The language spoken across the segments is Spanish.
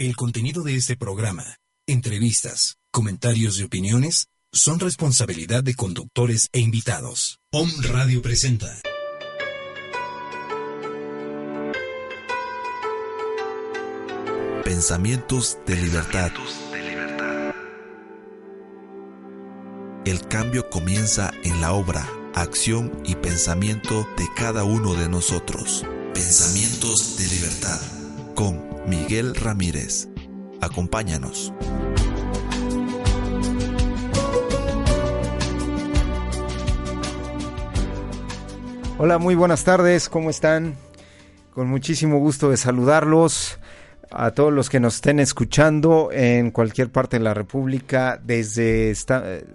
El contenido de este programa, entrevistas, comentarios y opiniones son responsabilidad de conductores e invitados. Om Radio presenta. Pensamientos de libertad. El cambio comienza en la obra, acción y pensamiento de cada uno de nosotros. Pensamientos de libertad con Miguel Ramírez. Acompáñanos. Hola, muy buenas tardes, ¿cómo están? Con muchísimo gusto de saludarlos a todos los que nos estén escuchando en cualquier parte de la República. Desde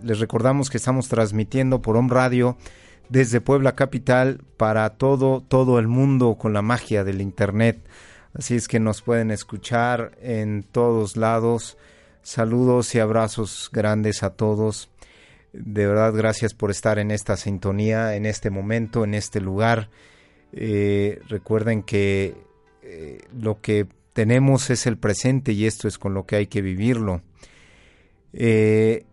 les recordamos que estamos transmitiendo por Home Radio desde Puebla Capital para todo todo el mundo con la magia del internet. Así es que nos pueden escuchar en todos lados. Saludos y abrazos grandes a todos. De verdad, gracias por estar en esta sintonía, en este momento, en este lugar. Eh, recuerden que eh, lo que tenemos es el presente y esto es con lo que hay que vivirlo. Eh,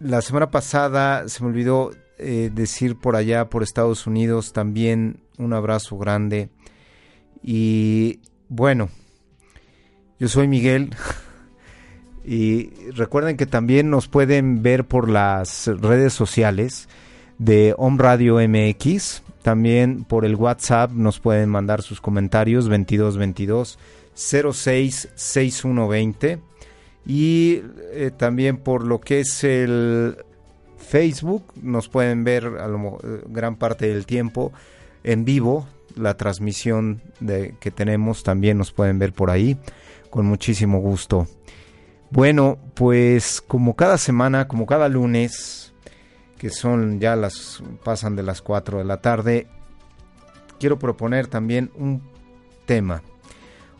la semana pasada se me olvidó decir por allá, por Estados Unidos, también un abrazo grande y bueno, yo soy Miguel. Y recuerden que también nos pueden ver por las redes sociales de Home Radio MX. También por el WhatsApp nos pueden mandar sus comentarios 2222 06 6120. Y eh, también por lo que es el Facebook nos pueden ver a lo, eh, gran parte del tiempo en vivo la transmisión de, que tenemos también nos pueden ver por ahí con muchísimo gusto. Bueno, pues como cada semana, como cada lunes, que son ya las pasan de las 4 de la tarde, quiero proponer también un tema.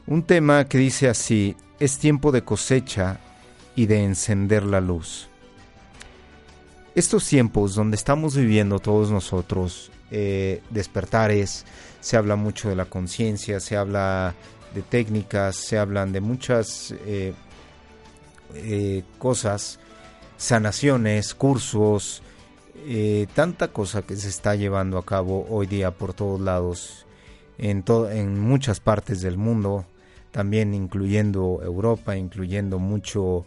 Un tema que dice así, es tiempo de cosecha y de encender la luz. Estos tiempos donde estamos viviendo todos nosotros, eh, despertares, se habla mucho de la conciencia, se habla de técnicas, se hablan de muchas eh, eh, cosas, sanaciones, cursos, tanta cosa que se está llevando a cabo hoy día por todos lados, en, en muchas partes del mundo, también incluyendo Europa, incluyendo mucho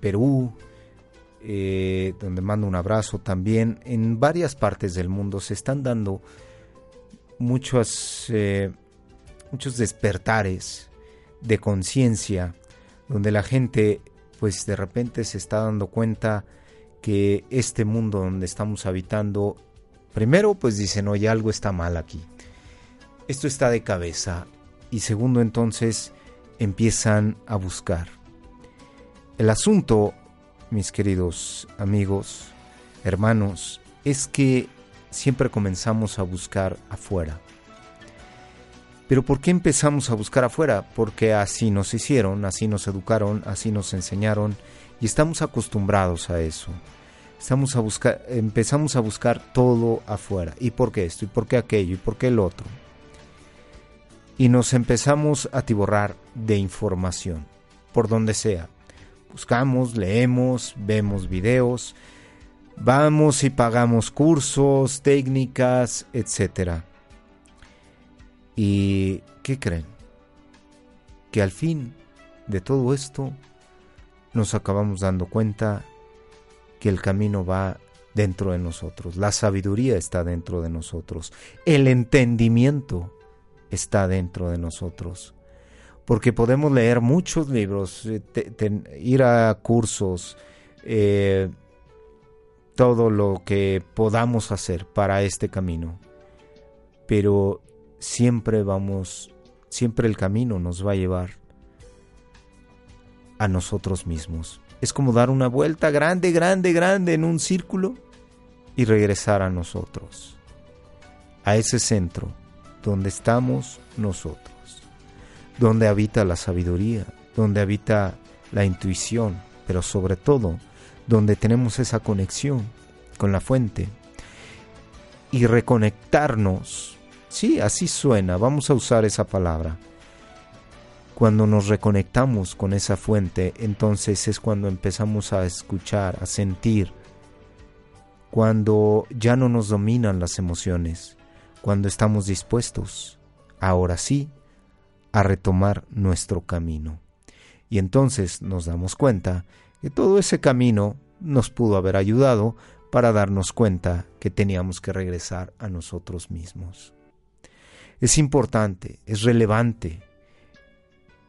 Perú, eh, donde mando un abrazo también. En varias partes del mundo se están dando muchos, eh, muchos despertares de conciencia, donde la gente pues de repente se está dando cuenta que este mundo donde estamos habitando, primero pues dicen, oye, algo está mal aquí. Esto está de cabeza. Y segundo entonces empiezan a buscar. El asunto mis queridos amigos, hermanos, es que siempre comenzamos a buscar afuera. Pero ¿por qué empezamos a buscar afuera? Porque así nos hicieron, así nos educaron, así nos enseñaron y estamos acostumbrados a eso. Estamos a buscar, empezamos a buscar todo afuera. ¿Y por qué esto? ¿Y por qué aquello? ¿Y por qué el otro? Y nos empezamos a tiborrar de información, por donde sea, buscamos, leemos, vemos videos, vamos y pagamos cursos, técnicas, etc. ¿Y qué creen? Que al fin de todo esto nos acabamos dando cuenta que el camino va dentro de nosotros, la sabiduría está dentro de nosotros, el entendimiento está dentro de nosotros porque podemos leer muchos libros, eh, ir a cursos, eh, todo lo que podamos hacer para este camino. Pero siempre vamos, siempre el camino nos va a llevar a nosotros mismos. Es como dar una vuelta grande, grande, grande en un círculo y regresar a nosotros, a ese centro donde estamos nosotros donde habita la sabiduría, donde habita la intuición, pero sobre todo donde tenemos esa conexión con la fuente y reconectarnos. Sí, así suena, vamos a usar esa palabra. Cuando nos reconectamos con esa fuente, entonces es cuando empezamos a escuchar, a sentir, cuando ya no nos dominan las emociones, cuando estamos dispuestos, ahora sí, a retomar nuestro camino. Y entonces nos damos cuenta que todo ese camino nos pudo haber ayudado para darnos cuenta que teníamos que regresar a nosotros mismos. Es importante, es relevante,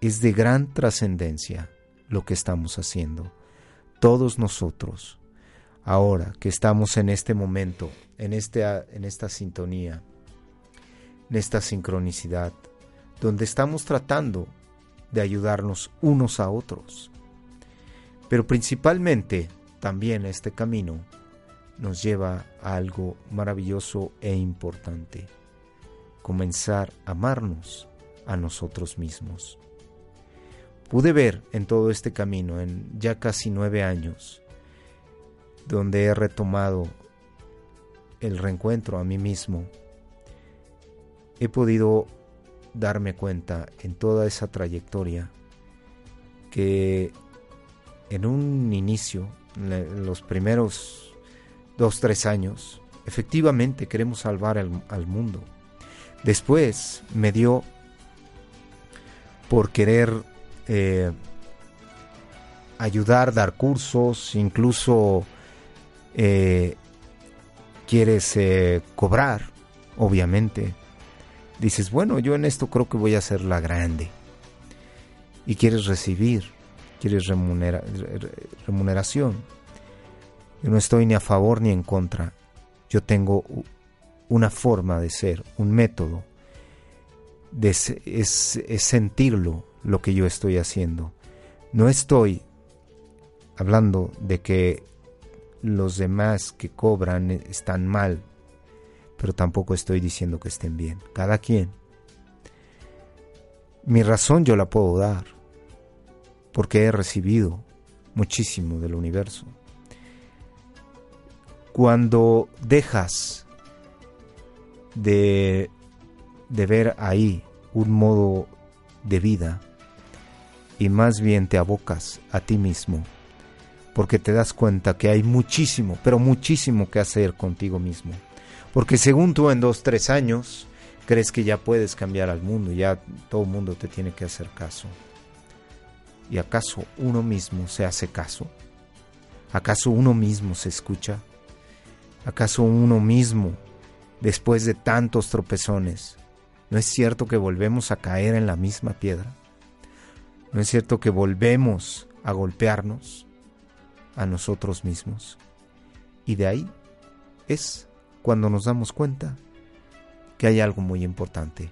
es de gran trascendencia lo que estamos haciendo. Todos nosotros, ahora que estamos en este momento, en, este, en esta sintonía, en esta sincronicidad, donde estamos tratando de ayudarnos unos a otros. Pero principalmente también este camino nos lleva a algo maravilloso e importante, comenzar a amarnos a nosotros mismos. Pude ver en todo este camino, en ya casi nueve años, donde he retomado el reencuentro a mí mismo, he podido darme cuenta en toda esa trayectoria que en un inicio, los primeros dos, tres años, efectivamente queremos salvar al, mundo. Después me dio por querer eh, ayudar, dar cursos, incluso eh, quieres eh, cobrar, obviamente. Dices, bueno, yo en esto creo que voy a ser la grande. Y quieres recibir, quieres remuneración. Yo no estoy ni a favor ni en contra. Yo tengo una forma de ser, un método. De, es sentirlo, lo que yo estoy haciendo. No estoy hablando de que los demás que cobran están mal, pero tampoco estoy diciendo que estén bien. Cada quien. Mi razón yo la puedo dar, porque he recibido muchísimo del universo. Cuando dejas de, de ver ahí un modo de vida, y más bien te abocas a ti mismo, porque te das cuenta que hay muchísimo, pero muchísimo que hacer contigo mismo. Porque según tú en dos, tres años, crees que ya puedes cambiar al mundo, ya todo el mundo te tiene que hacer caso. ¿Y acaso uno mismo se hace caso? ¿Acaso uno mismo se escucha? ¿Acaso uno mismo, después de tantos tropezones, no es cierto que volvemos a caer en la misma piedra? ¿No es cierto que volvemos a golpearnos a nosotros mismos? Y de ahí es cuando nos damos cuenta que hay algo muy importante.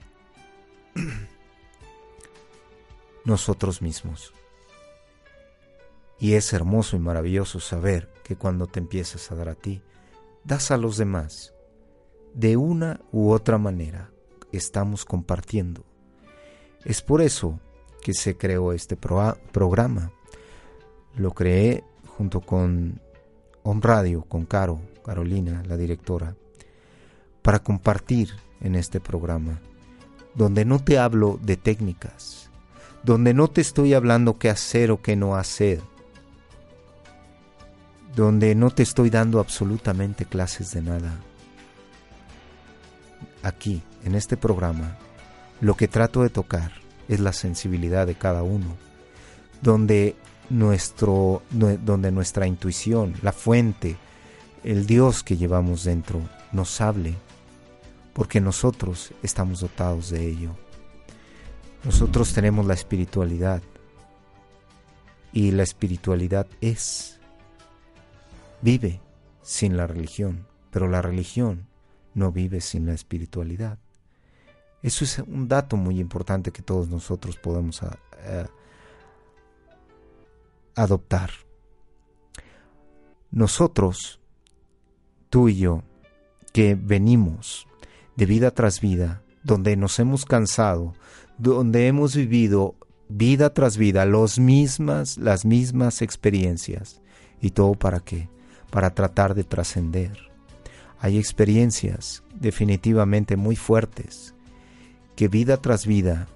nosotros mismos. Y es hermoso y maravilloso saber que cuando te empiezas a dar a ti, das a los demás. De una u otra manera estamos compartiendo. Es por eso que se creó este programa. Lo creé junto con On Radio, con Caro, Carolina, la directora, para compartir en este programa, donde no te hablo de técnicas, donde no te estoy hablando qué hacer o qué no hacer, donde no te estoy dando absolutamente clases de nada. Aquí, en este programa, lo que trato de tocar es la sensibilidad de cada uno, donde, nuestro, donde nuestra intuición, la fuente, el Dios que llevamos dentro, nos hable, porque nosotros estamos dotados de ello. Nosotros tenemos la espiritualidad y la espiritualidad es, vive sin la religión, pero la religión no vive sin la espiritualidad. Eso es un dato muy importante que todos nosotros podemos ah, eh, adoptar. Nosotros, tú y yo, que venimos de vida tras vida, donde nos hemos cansado, donde hemos vivido vida tras vida los mismas, las mismas experiencias. ¿Y todo para qué? Para tratar de trascender. Hay experiencias definitivamente muy fuertes que vida tras vida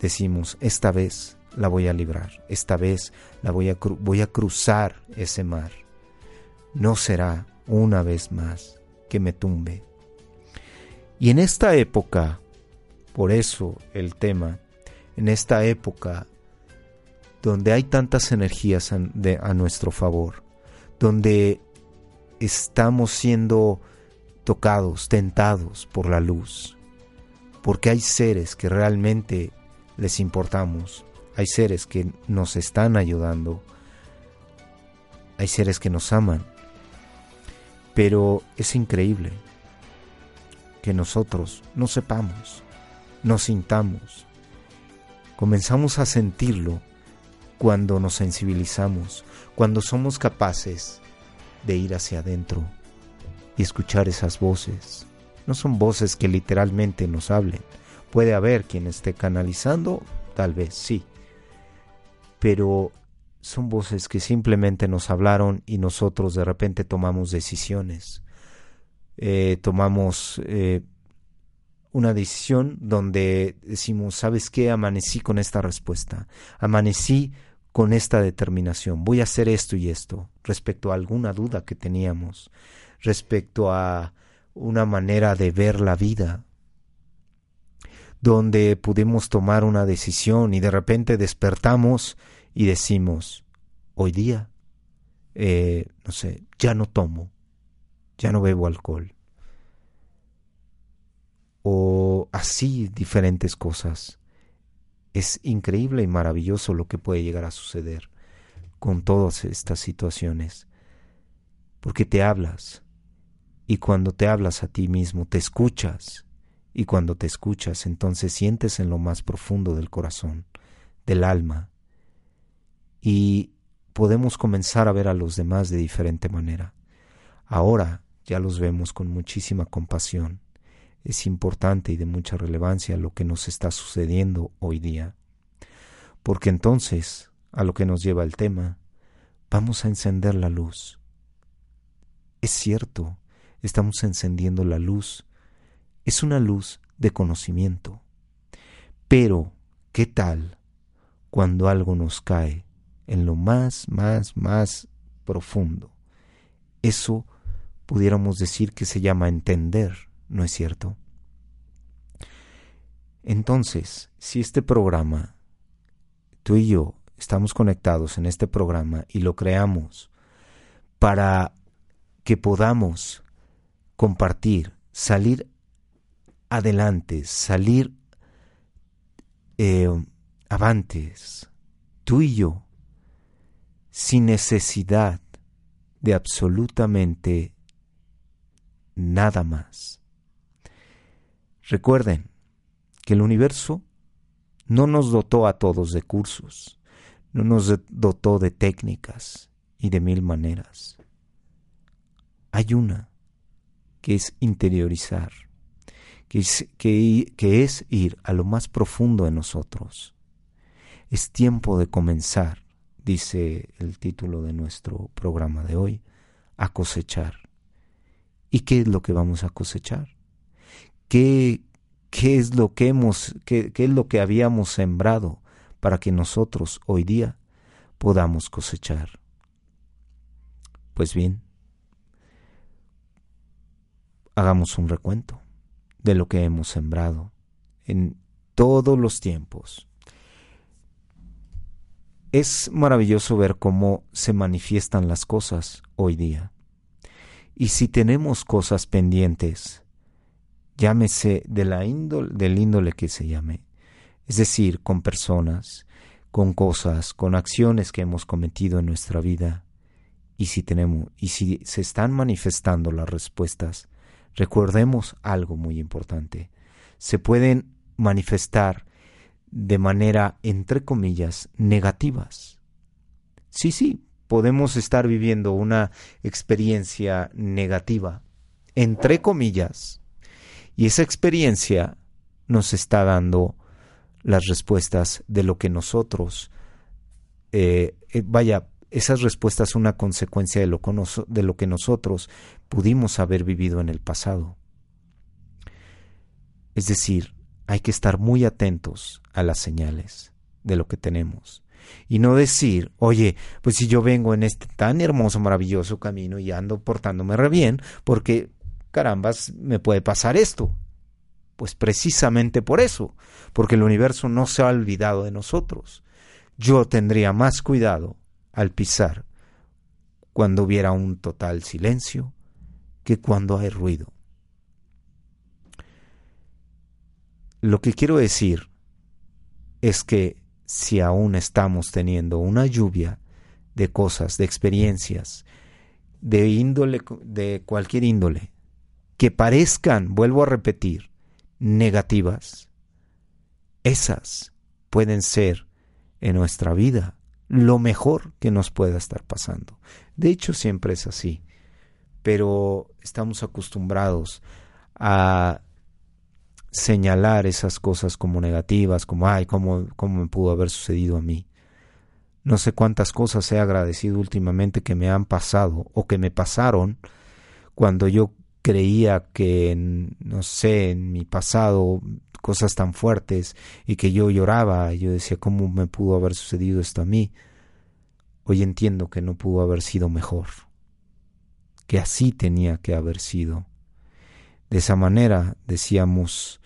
decimos, esta vez la voy a librar, esta vez la voy a, voy a cruzar ese mar. No será una vez más que me tumbe. Y en esta época, por eso el tema, en esta época donde hay tantas energías a, a nuestro favor, donde estamos siendo tocados, tentados por la luz, porque hay seres que realmente les importamos, hay seres que nos están ayudando, hay seres que nos aman, pero es increíble que nosotros no sepamos, no sintamos, comenzamos a sentirlo cuando nos sensibilizamos, cuando somos capaces de ir hacia adentro y escuchar esas voces. No son voces que literalmente nos hablen. Puede haber quien esté canalizando, tal vez sí. Pero son voces que simplemente nos hablaron y nosotros de repente tomamos decisiones. Eh, tomamos eh, una decisión donde decimos, ¿sabes qué? Amanecí con esta respuesta. Amanecí con esta determinación. Voy a hacer esto y esto respecto a alguna duda que teníamos respecto a una manera de ver la vida, donde pudimos tomar una decisión y de repente despertamos y decimos, hoy día, eh, no sé, ya no tomo, ya no bebo alcohol. O así diferentes cosas. Es increíble y maravilloso lo que puede llegar a suceder con todas estas situaciones. Porque te hablas, y cuando te hablas a ti mismo, te escuchas. Y cuando te escuchas, entonces sientes en lo más profundo del corazón, del alma. Y podemos comenzar a ver a los demás de diferente manera. Ahora ya los vemos con muchísima compasión. Es importante y de mucha relevancia lo que nos está sucediendo hoy día. Porque entonces, a lo que nos lleva el tema, vamos a encender la luz. Es cierto, estamos encendiendo la luz. Es una luz de conocimiento. Pero, ¿qué tal cuando algo nos cae en lo más, más, más profundo? Eso pudiéramos decir que se llama entender, ¿no es cierto? Entonces, si este programa, tú y yo estamos conectados en este programa y lo creamos para que podamos compartir, salir adelante, salir eh, avantes, tú y yo, sin necesidad de absolutamente nada más. Recuerden que el universo no nos dotó a todos de cursos, no nos dotó de técnicas y de mil maneras. Hay una que es interiorizar, que es, que, es ir a lo más profundo de nosotros. Es tiempo de comenzar, dice el título de nuestro programa de hoy, a cosechar. ¿Y qué es lo que vamos a cosechar? ¿Qué, qué es lo que hemos, qué, qué es lo que habíamos sembrado para que nosotros hoy día podamos cosechar? Pues bien, hagamos un recuento de lo que hemos sembrado en todos los tiempos. Es maravilloso ver cómo se manifiestan las cosas hoy día. Y si tenemos cosas pendientes, llámese de la índole, del índole que se llame, es decir, con personas, con cosas, con acciones que hemos cometido en nuestra vida, y si tenemos, y si se están manifestando las respuestas, recordemos algo muy importante. Se pueden manifestar de manera, entre comillas, negativas. Sí, sí, podemos estar viviendo una experiencia negativa, entre comillas, y esa experiencia nos está dando las respuestas de lo que nosotros, eh, eh, vaya, esas respuestas una consecuencia de lo, de lo que nosotros pudimos haber vivido en el pasado. Es decir, hay que estar muy atentos a las señales de lo que tenemos. Y no decir, oye, pues si yo vengo en este tan hermoso, maravilloso camino y ando portándome re bien, porque carambas, me puede pasar esto. Pues precisamente por eso, porque el universo no se ha olvidado de nosotros. Yo tendría más cuidado al pisar cuando hubiera un total silencio que cuando hay ruido. Lo que quiero decir es que si aún estamos teniendo una lluvia de cosas, de experiencias, de índole, de cualquier índole, que parezcan, vuelvo a repetir, negativas, esas pueden ser en nuestra vida lo mejor que nos pueda estar pasando. De hecho, siempre es así, pero estamos acostumbrados a señalar esas cosas como negativas, como, ay, ¿cómo, cómo me pudo haber sucedido a mí? No sé cuántas cosas he agradecido últimamente que me han pasado o que me pasaron cuando yo creía que, no sé, en mi pasado cosas tan fuertes y que yo lloraba, yo decía, ¿cómo me pudo haber sucedido esto a mí? Hoy entiendo que no pudo haber sido mejor, que así tenía que haber sido. De esa manera, decíamos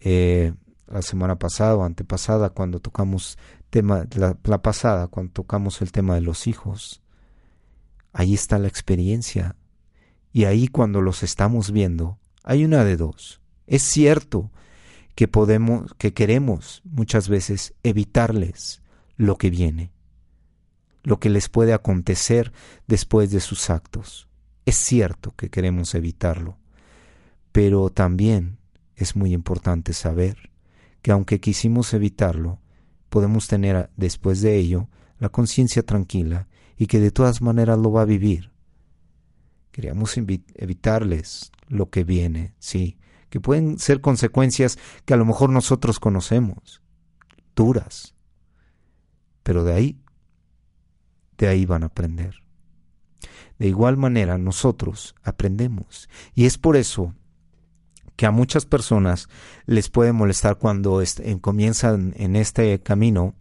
eh, la semana pasada o antepasada, cuando tocamos tema, la, la pasada, cuando tocamos el tema de los hijos, ahí está la experiencia y ahí cuando los estamos viendo, hay una de dos. Es cierto que podemos, que queremos muchas veces evitarles lo que viene, lo que les puede acontecer después de sus actos. Es cierto que queremos evitarlo, pero también es muy importante saber que aunque quisimos evitarlo, podemos tener después de ello la conciencia tranquila y que de todas maneras lo va a vivir. Queríamos evitarles lo que viene, sí, que pueden ser consecuencias que a lo mejor nosotros conocemos, duras, pero de ahí, de ahí van a aprender. De igual manera nosotros aprendemos. Y es por eso que a muchas personas les puede molestar cuando comienzan en este camino,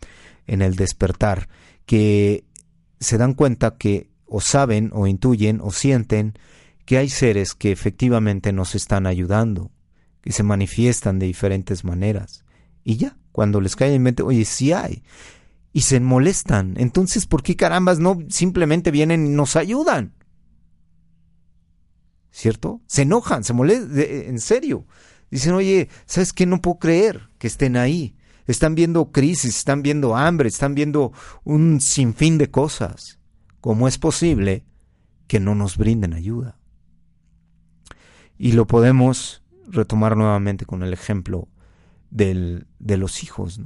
en el despertar, que se dan cuenta que o saben o intuyen o sienten que hay seres que efectivamente nos están ayudando, que se manifiestan de diferentes maneras. Y ya, cuando les cae en mente, oye, sí hay. Y se molestan. Entonces, ¿por qué carambas no simplemente vienen y nos ayudan? ¿Cierto? Se enojan, se molestan, en serio. Dicen, oye, ¿sabes qué? No puedo creer que estén ahí. Están viendo crisis, están viendo hambre, están viendo un sinfín de cosas. ¿Cómo es posible que no nos brinden ayuda? Y lo podemos retomar nuevamente con el ejemplo del, de los hijos.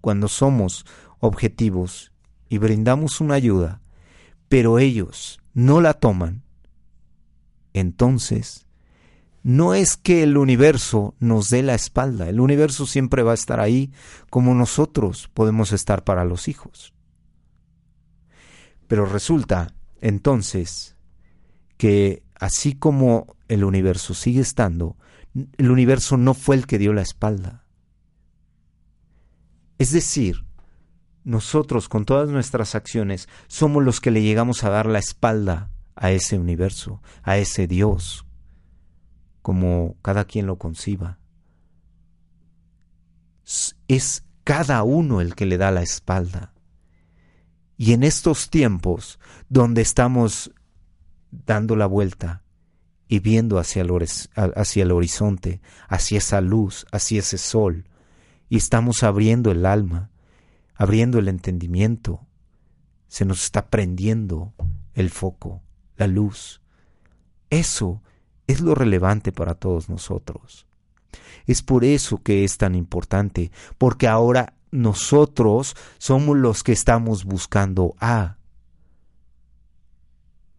Cuando somos objetivos y brindamos una ayuda, pero ellos no la toman, entonces no es que el universo nos dé la espalda, el universo siempre va a estar ahí como nosotros podemos estar para los hijos. Pero resulta entonces que así como el universo sigue estando, el universo no fue el que dio la espalda. Es decir, nosotros con todas nuestras acciones somos los que le llegamos a dar la espalda a ese universo, a ese Dios, como cada quien lo conciba. Es cada uno el que le da la espalda. Y en estos tiempos donde estamos dando la vuelta y viendo hacia el, hacia el horizonte, hacia esa luz, hacia ese sol, y estamos abriendo el alma, abriendo el entendimiento, se nos está prendiendo el foco, la luz. Eso es lo relevante para todos nosotros. Es por eso que es tan importante, porque ahora nosotros somos los que estamos buscando a.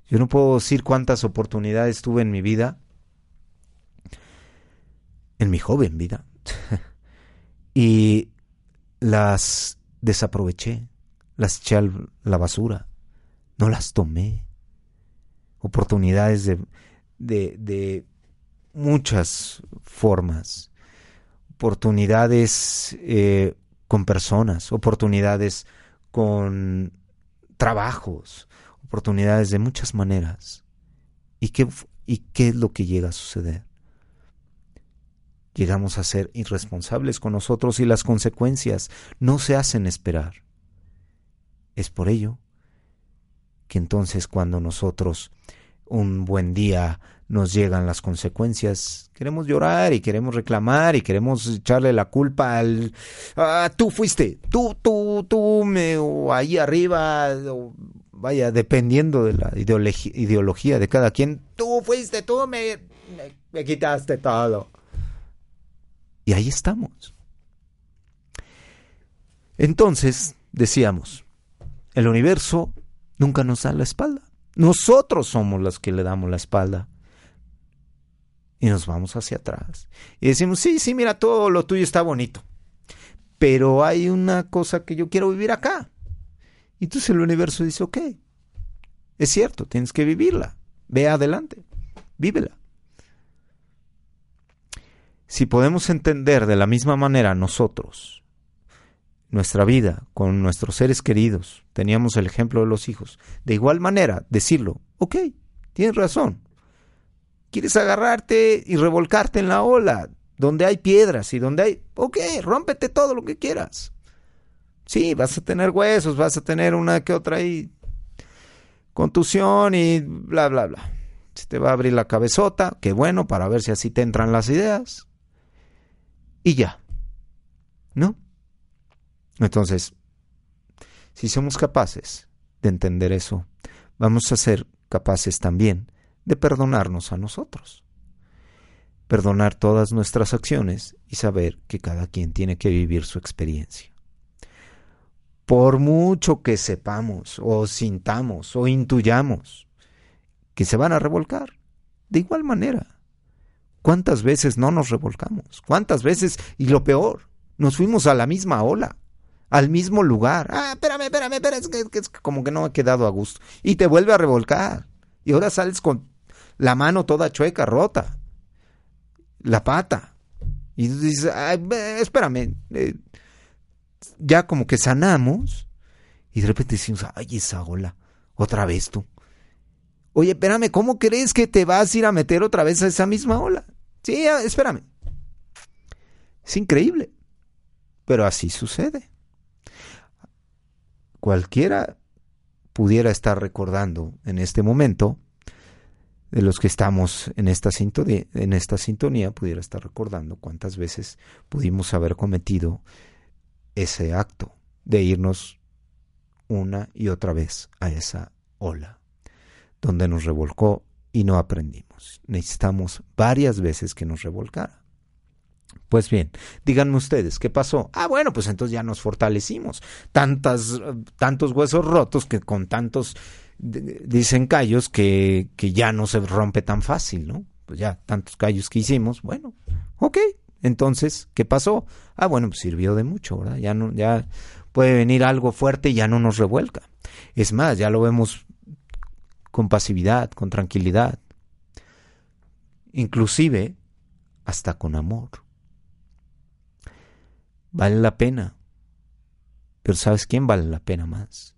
Yo no puedo decir cuántas oportunidades tuve en mi vida, en mi joven vida, y las desaproveché, las eché a la basura, no las tomé. Oportunidades de, de, de muchas formas oportunidades eh, con personas, oportunidades con trabajos, oportunidades de muchas maneras. ¿Y qué, ¿Y qué es lo que llega a suceder? Llegamos a ser irresponsables con nosotros y las consecuencias no se hacen esperar. Es por ello que entonces cuando nosotros un buen día nos llegan las consecuencias, queremos llorar y queremos reclamar y queremos echarle la culpa al ah, tú fuiste, tú, tú, tú, me, o ahí arriba, vaya, dependiendo de la ideología de cada quien, tú fuiste, tú me, me quitaste todo. Y ahí estamos. Entonces, decíamos, el universo nunca nos da la espalda. Nosotros somos los que le damos la espalda. Y nos vamos hacia atrás. Y decimos, sí, sí, mira, todo lo tuyo está bonito. Pero hay una cosa que yo quiero vivir acá. Y entonces el universo dice, ok, es cierto, tienes que vivirla. Ve adelante, vívela. Si podemos entender de la misma manera nosotros nuestra vida con nuestros seres queridos, teníamos el ejemplo de los hijos, de igual manera decirlo, ok, tienes razón, quieres agarrarte y revolcarte en la ola, donde hay piedras y donde hay, ok, rómpete todo lo que quieras. Sí, vas a tener huesos, vas a tener una que otra ahí contusión y bla, bla, bla. Se te va a abrir la cabezota, qué bueno, para ver si así te entran las ideas y ya. ¿No? Entonces, si somos capaces de entender eso, vamos a ser capaces también de perdonarnos a nosotros. Perdonar todas nuestras acciones y saber que cada quien tiene que vivir su experiencia. Por mucho que sepamos o sintamos o intuyamos que se van a revolcar, de igual manera ¿Cuántas veces no nos revolcamos? ¿Cuántas veces? Y lo peor, nos fuimos a la misma ola, al mismo lugar. Ah, espérame, espérame, espérame, es que, es como que no ha quedado a gusto. Y te vuelve a revolcar. Y ahora sales con la mano toda chueca, rota. La pata. Y dices, Ay, espérame. Eh, ya como que sanamos. Y de repente decimos, ay, esa ola. Otra vez tú. Oye, espérame, ¿cómo crees que te vas a ir a meter otra vez a esa misma ola? Sí, espérame. Es increíble, pero así sucede. Cualquiera pudiera estar recordando en este momento, de los que estamos en esta, sintonía, en esta sintonía, pudiera estar recordando cuántas veces pudimos haber cometido ese acto de irnos una y otra vez a esa ola, donde nos revolcó y no aprendimos. Necesitamos varias veces que nos revolcara. Pues bien, díganme ustedes, ¿qué pasó? Ah, bueno, pues entonces ya nos fortalecimos. Tantas, tantos huesos rotos que con tantos, dicen callos, que, que ya no se rompe tan fácil, ¿no? Pues ya tantos callos que hicimos, bueno, ok. Entonces, ¿qué pasó? Ah, bueno, pues sirvió de mucho, ¿verdad? Ya no, ya puede venir algo fuerte y ya no nos revuelca. Es más, ya lo vemos con pasividad, con tranquilidad, inclusive hasta con amor. Vale la pena, pero ¿sabes quién vale la pena más?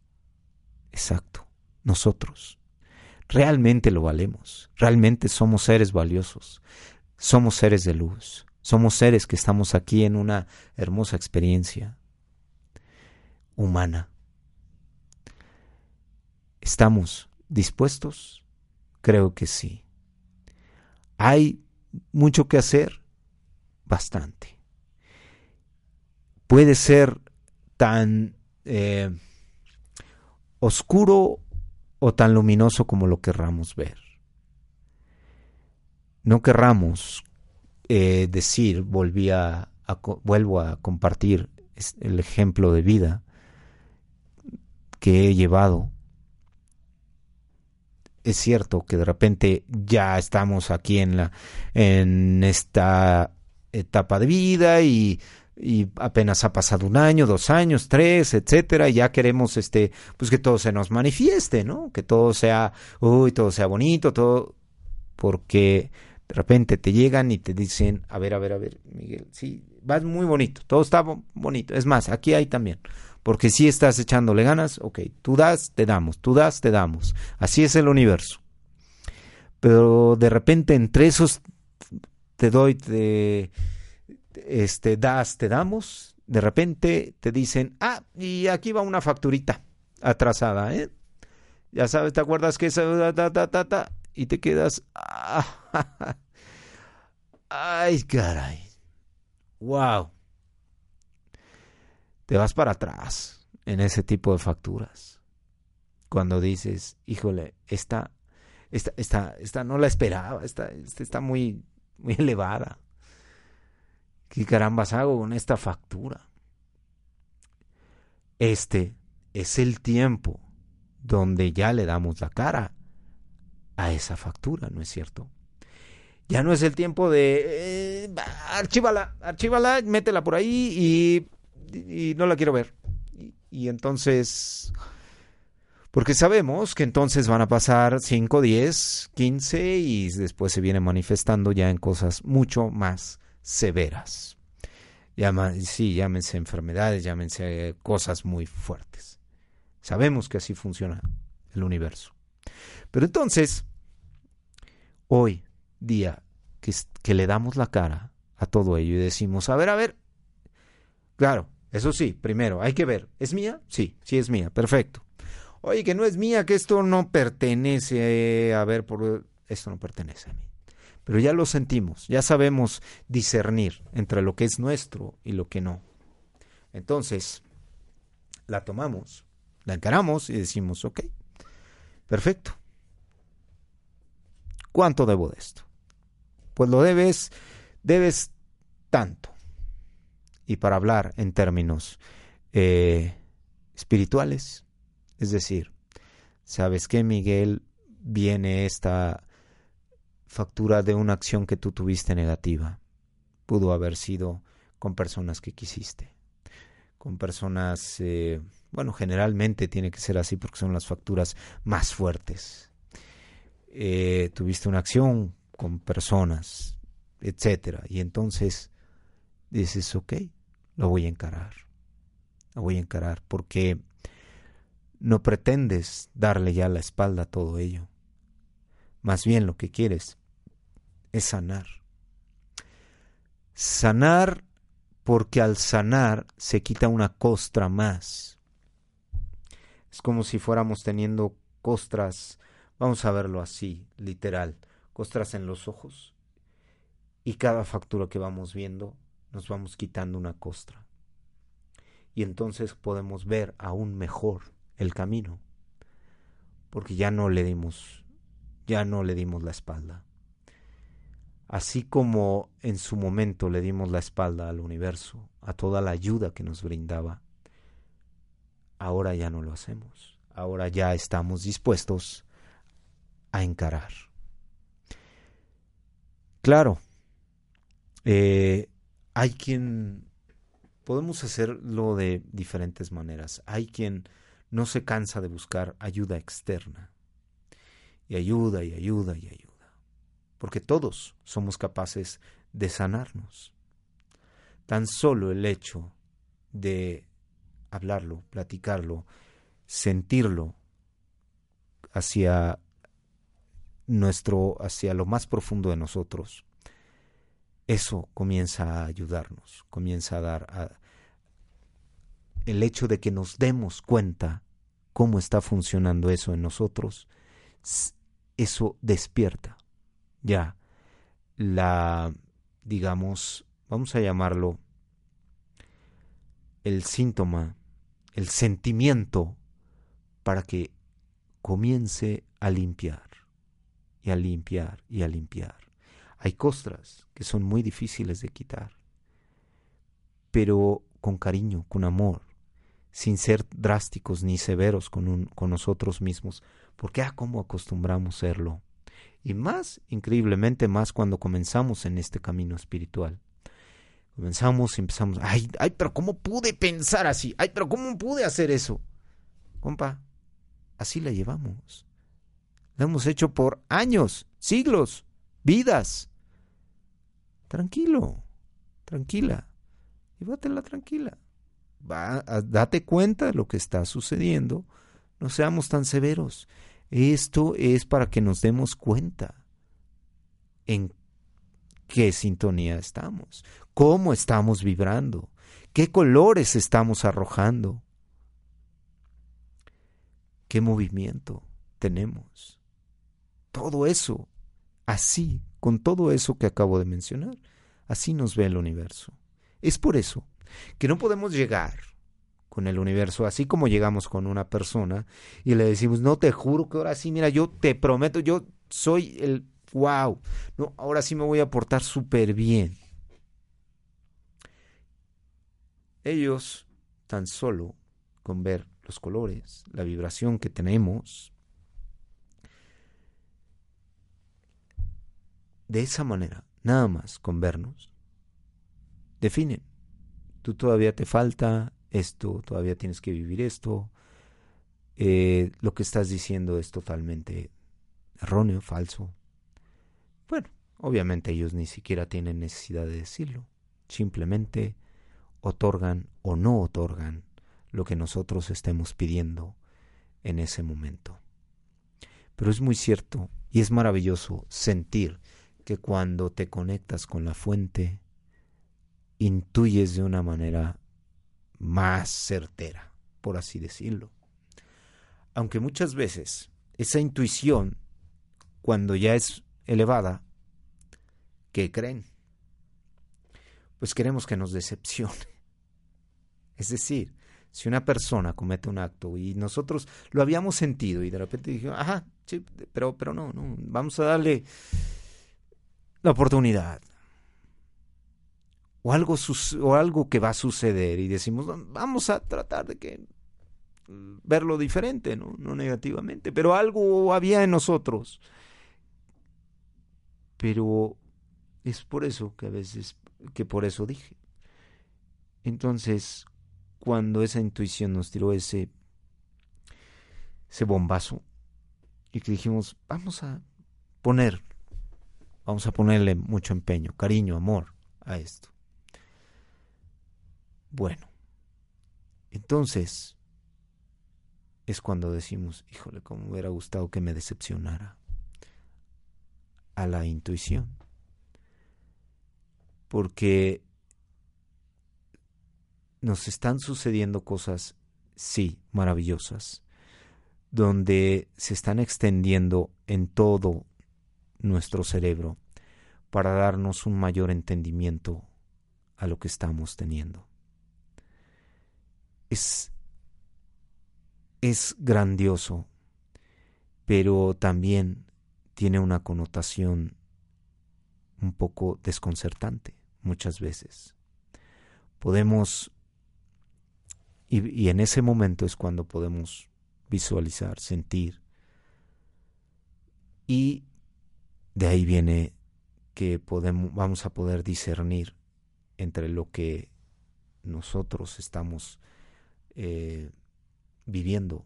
Exacto, nosotros. Realmente lo valemos, realmente somos seres valiosos, somos seres de luz, somos seres que estamos aquí en una hermosa experiencia humana. Estamos ¿Dispuestos? Creo que sí. ¿Hay mucho que hacer? Bastante. Puede ser tan eh, oscuro o tan luminoso como lo querramos ver. No querramos eh, decir, volví a, vuelvo a compartir el ejemplo de vida que he llevado es cierto que de repente ya estamos aquí en la en esta etapa de vida y, apenas ha pasado un año, dos años, tres, etcétera, y ya queremos este, pues que todo se nos manifieste, ¿no? Que todo sea, uy, todo sea bonito, todo, porque De repente te llegan y te dicen, a ver, a ver, a ver, Miguel, sí, vas muy bonito, todo está bonito. Es más, aquí hay también, porque si estás echándole ganas, ok, tú das, te damos, tú das, te damos. Así es el universo. Pero de repente entre esos te doy, te, este, das, te damos, de repente te dicen, ah, y aquí va una facturita atrasada, ¿eh? Ya sabes, ¿te acuerdas que esa, ta, ta, ta, ta, y te quedas, ay, caray, wow. Te vas para atrás en ese tipo de facturas. Cuando dices, híjole, esta, esta, esta, esta no la esperaba, esta, esta está muy, muy elevada. ¿Qué carambas hago con esta factura? Este es el tiempo donde ya le damos la cara a esa factura, ¿no es cierto? Ya no es el tiempo de eh, archívala, archívala, métela por ahí y, no la quiero ver. Y, entonces, porque sabemos que entonces van a pasar 5, 10, 15 y después se viene manifestando ya en cosas mucho más severas. Llama, sí, llámense enfermedades, llámense cosas muy fuertes. Sabemos que así funciona el universo. Pero entonces, hoy día que, que le damos la cara a todo ello y decimos, a ver, a ver, claro, eso sí, primero, hay que ver, ¿es mía? Sí, sí es mía, perfecto. Oye, que no es mía, que esto no pertenece, a ver, por, esto no pertenece a mí. Pero ya lo sentimos, ya sabemos discernir entre lo que es nuestro y lo que no. Entonces, la tomamos, la encaramos y decimos, ok, perfecto, ¿Cuánto debo de esto? Pues lo debes, debes tanto. Y para hablar en términos eh, espirituales, es decir, ¿sabes qué, Miguel? Viene esta factura de una acción que tú tuviste negativa. Pudo haber sido con personas que quisiste, con personas, eh, bueno, generalmente tiene que ser así porque son las facturas más fuertes eh, tuviste una acción con personas, etcétera, y entonces dices, ok, lo voy a encarar, lo voy a encarar, porque no pretendes darle ya la espalda a todo ello. Más bien lo que quieres sanar. Sanar porque al sanar se quita una costra más. Es como si fuéramos teniendo costras Vamos a verlo así, literal. Costras en los ojos. Y cada factura que vamos viendo, nos vamos quitando una costra. Y entonces podemos ver aún mejor el camino. Porque ya no le dimos, ya no le dimos la espalda. Así como en su momento le dimos la espalda al universo, a toda la ayuda que nos brindaba, ahora ya no lo hacemos. Ahora ya estamos dispuestos a encarar. Claro, eh, hay quien, podemos hacerlo de diferentes maneras. Hay quien no se cansa de buscar ayuda externa. Y ayuda y ayuda y ayuda. Porque todos somos capaces de sanarnos. Tan solo el hecho de hablarlo, platicarlo, sentirlo hacia nuestro hacia lo más profundo de nosotros, eso comienza a ayudarnos, comienza a dar a, el hecho de que nos demos cuenta cómo está funcionando eso en nosotros, eso despierta ya la, digamos, vamos a llamarlo el síntoma, el sentimiento para que comience a limpiar y a limpiar y a limpiar. Hay costras que son muy difíciles de quitar, pero con cariño, con amor, sin ser drásticos ni severos con, con nosotros mismos, porque ah, cómo acostumbramos serlo. Y más, increíblemente más cuando comenzamos en este camino espiritual. Comenzamos y empezamos, ay, ay, pero ¿cómo pude pensar así? Ay, pero ¿cómo pude hacer eso? Compa, así la llevamos. Lo hemos hecho por años, siglos, vidas. tranquilo, tranquila, llévatela tranquila. Va, date cuenta de lo que está sucediendo, no seamos tan severos. Esto es para que nos demos cuenta en qué sintonía estamos, cómo estamos vibrando, qué colores estamos arrojando, qué movimiento tenemos. Todo eso, así, con todo eso que acabo de mencionar, así nos ve el universo. Es por eso que no podemos llegar con el universo así como llegamos con una persona y le decimos, no te juro que ahora sí, mira, yo te prometo, yo soy el wow, no, ahora sí me voy a portar súper bien. Ellos tan solo con ver los colores, la vibración que tenemos, de esa manera, nada más con vernos, definen. Tú todavía te falta esto, todavía tienes que vivir esto. Eh, lo que estás diciendo es totalmente erróneo, falso. Bueno, obviamente ellos ni siquiera tienen necesidad de decirlo. Simplemente otorgan o no otorgan lo que nosotros estemos pidiendo en ese momento. Pero es muy cierto y es maravilloso sentir que cuando te conectas con la fuente, intuyes de una manera más certera, por así decirlo. Aunque muchas veces esa intuición, cuando ya es elevada, ¿qué creen? Pues queremos que nos decepcione. Es decir, si una persona comete un acto y nosotros lo habíamos sentido y de repente dijimos, ajá, sí, pero, pero no, no, vamos a darle la oportunidad. O algo, o algo que va a suceder y decimos, vamos a tratar de que verlo diferente, ¿no? no negativamente, pero algo había en nosotros pero es por eso que a veces, que por eso dije. Entonces, cuando esa intuición nos tiró ese, ese bombazo y que dijimos, vamos a poner, vamos a ponerle mucho empeño, cariño, amor a esto. Bueno, entonces es cuando decimos, híjole, cómo me hubiera gustado que me decepcionara a la intuición. Porque nos están sucediendo cosas, sí, maravillosas, donde se están extendiendo en todo nuestro cerebro para darnos un mayor entendimiento a lo que estamos teniendo. Es, es grandioso, pero también tiene una connotación un poco desconcertante muchas veces. Podemos, y, en ese momento es cuando podemos visualizar, sentir, y de ahí viene que podemos, vamos a poder discernir entre lo que nosotros estamos eh, viviendo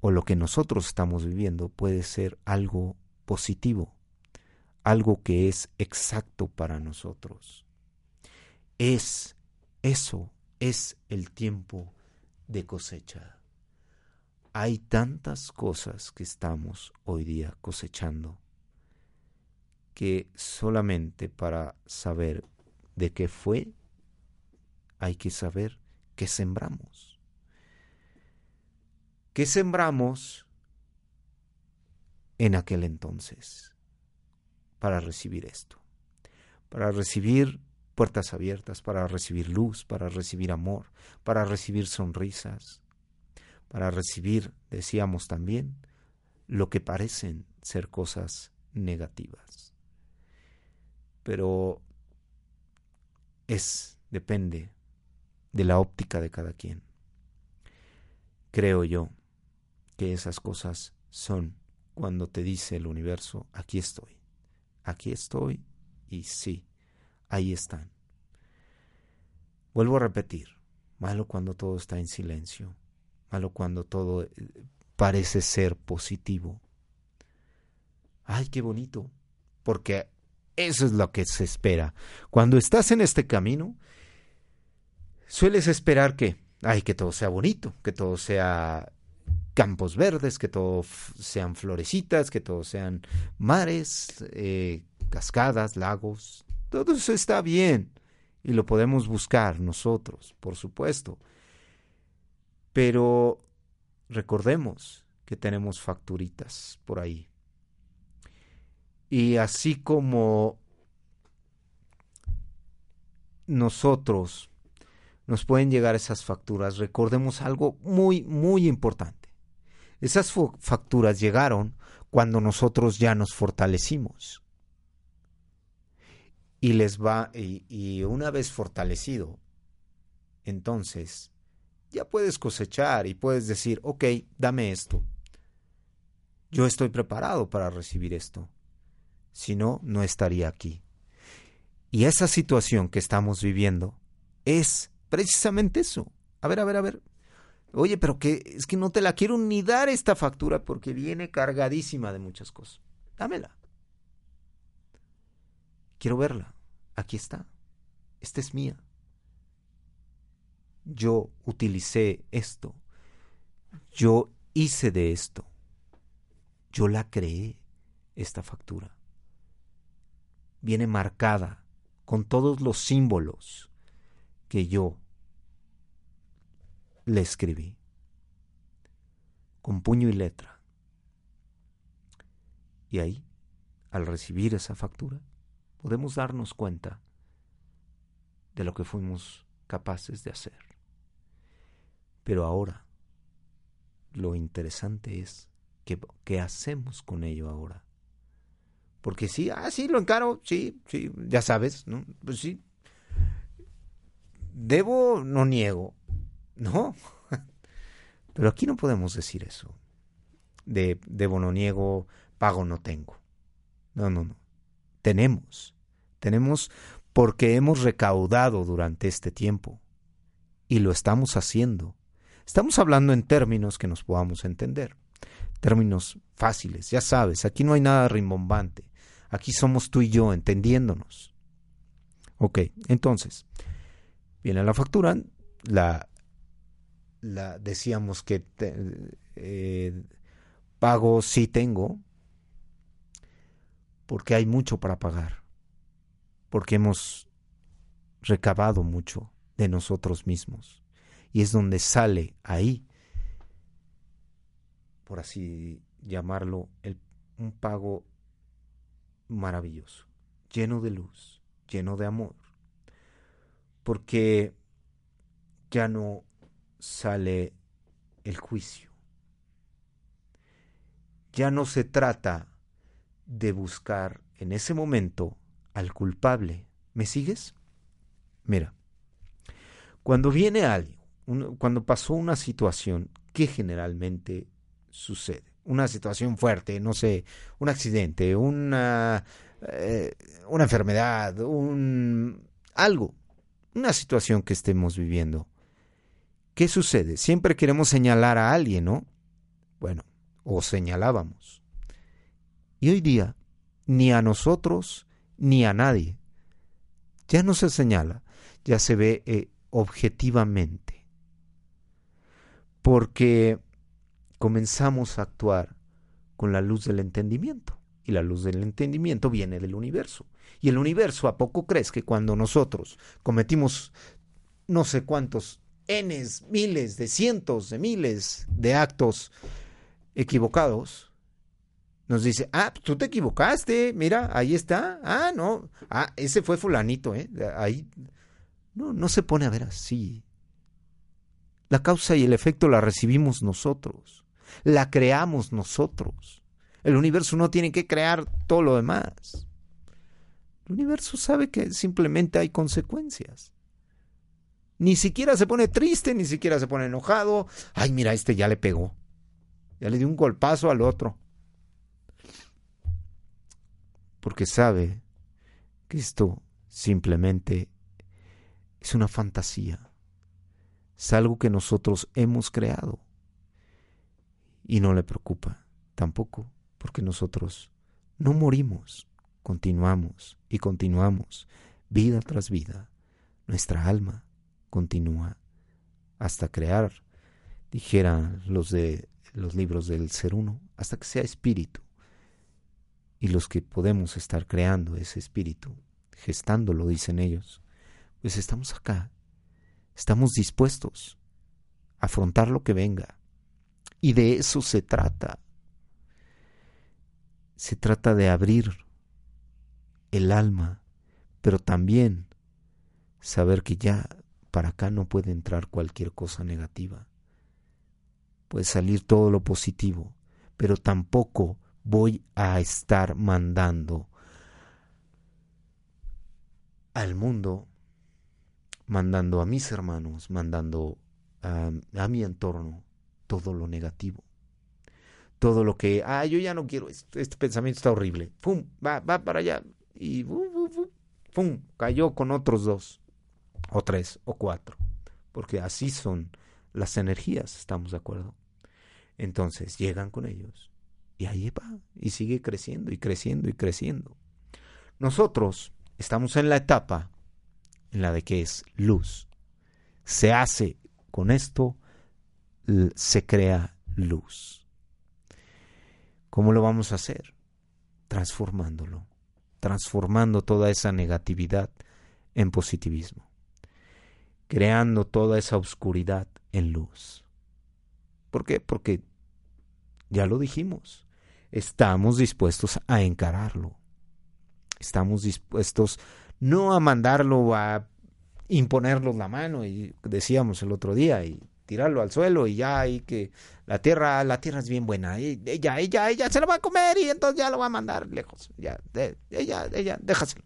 o lo que nosotros estamos viviendo puede ser algo positivo, algo que es exacto para nosotros. Es eso, es el tiempo de cosecha. Hay tantas cosas que estamos hoy día cosechando que solamente para saber de qué fue hay que saber qué sembramos. ¿Qué sembramos en aquel entonces para recibir esto? Para recibir puertas abiertas, para recibir luz, para recibir amor, para recibir sonrisas, para recibir, decíamos también, lo que parecen ser cosas negativas. Pero es, depende de la óptica de cada quien. Creo yo que esas cosas son cuando te dice el universo, aquí estoy, aquí estoy y sí, ahí están. Vuelvo a repetir, malo cuando todo está en silencio, malo cuando todo eh, parece ser positivo. Ay, qué bonito, porque Eso es lo que se espera. Cuando estás en este camino, sueles esperar que, ay, que todo sea bonito, que todo sea campos verdes, que todo sean florecitas, que todo sean mares, eh, cascadas, lagos. Todo eso está bien y lo podemos buscar nosotros, por supuesto. Pero recordemos que tenemos facturitas por ahí. Y así como nosotros nos pueden llegar esas facturas, recordemos algo muy, muy importante. Esas facturas llegaron cuando nosotros ya nos fortalecimos. Y les va, y, una vez fortalecido, entonces ya puedes cosechar y puedes decir, ok, dame esto. Yo estoy preparado para recibir esto. Si no, no estaría aquí. Y esa situación que estamos viviendo es precisamente eso. A ver, a ver, a ver. Oye, pero que es que no te la quiero ni dar esta factura porque viene cargadísima de muchas cosas. Dámela. Quiero verla. Aquí está. Esta es mía. Yo utilicé esto. Yo hice de esto. Yo la creé, esta factura. Viene marcada con todos los símbolos que yo le escribí, con puño y letra. Y ahí, al recibir esa factura, podemos darnos cuenta de lo que fuimos capaces de hacer. Pero ahora, lo interesante es que, qué hacemos con ello ahora. Porque sí, ah, sí, lo encaro, sí, sí, ya sabes, ¿no? Pues sí. Debo, no niego, ¿no? Pero aquí no podemos decir eso. De debo, no niego, pago, no tengo. No, no, no. Tenemos. Tenemos porque hemos recaudado durante este tiempo. Y lo estamos haciendo. Estamos hablando en términos que nos podamos entender. Términos fáciles, ya sabes, aquí no hay nada rimbombante. Aquí somos tú y yo entendiéndonos. Ok, entonces, viene la factura, la, la decíamos que eh, pago sí tengo, porque hay mucho para pagar, porque hemos recabado mucho de nosotros mismos. Y es donde sale ahí, por así llamarlo, el, un pago maravilloso, lleno de luz, lleno de amor, porque ya no sale el juicio. Ya no se trata de buscar en ese momento al culpable. ¿Me sigues? Mira, cuando viene alguien, cuando pasó una situación, ¿qué generalmente sucede? una situación fuerte, no sé, un accidente, una, eh, una enfermedad, un, algo, una situación que estemos viviendo. ¿Qué sucede? Siempre queremos señalar a alguien, ¿no? Bueno, o señalábamos. Y hoy día, ni a nosotros, ni a nadie. Ya no se señala, ya se ve eh, objetivamente. Porque comenzamos a actuar con la luz del entendimiento. Y la luz del entendimiento viene del universo. Y el universo, ¿a poco crees que cuando nosotros cometimos no sé cuántos enes, miles, de cientos, de miles de actos equivocados, nos dice, ah, tú te equivocaste, mira, ahí está, ah, no, ah, ese fue fulanito, ¿eh? Ahí, no, no se pone a ver así. La causa y el efecto la recibimos nosotros la creamos nosotros. El universo no tiene que crear todo lo demás. El universo sabe que simplemente hay consecuencias. Ni siquiera se pone triste, ni siquiera se pone enojado. Ay, mira, este ya le pegó. Ya le dio un golpazo al otro. Porque sabe que esto simplemente es una fantasía. Es algo que nosotros hemos creado y no le preocupa tampoco, porque nosotros no morimos continuamos y continuamos, vida tras vida. Nuestra alma continúa hasta crear, dijeran los de los libros del ser uno, hasta que sea espíritu. Y los que podemos estar creando ese espíritu, gestándolo, dicen ellos, pues estamos acá, estamos dispuestos a afrontar lo que venga. Y de eso se trata. Se trata de abrir el alma, pero también saber que ya para acá no puede entrar cualquier cosa negativa. Puede salir todo lo positivo, pero tampoco voy a estar mandando al mundo, mandando a mis hermanos, mandando a, mi entorno todo lo negativo. Todo lo que, ah, yo ya no quiero, este, este pensamiento está horrible. ¡Pum! Va, va para allá. Y. Cayó con otros dos, o tres, o cuatro. Porque así son las energías, ¿estamos de acuerdo? Entonces llegan con ellos y ahí va, y sigue creciendo y creciendo y creciendo. Nosotros estamos en la etapa en la de que es luz. Se hace con esto, se crea luz. ¿Cómo lo vamos a hacer? Transformándolo, transformando toda esa negatividad en positivismo, creando toda esa oscuridad en luz. ¿Por qué? Porque, ya lo dijimos, estamos dispuestos a encararlo. Estamos dispuestos no a mandarlo a imponernos la mano y decíamos el otro día y tirarlo al suelo y ya y que la tierra la tierra es bien buena y ella ella ella se lo va a comer y entonces ya lo va a mandar lejos ya ella ella déjaselo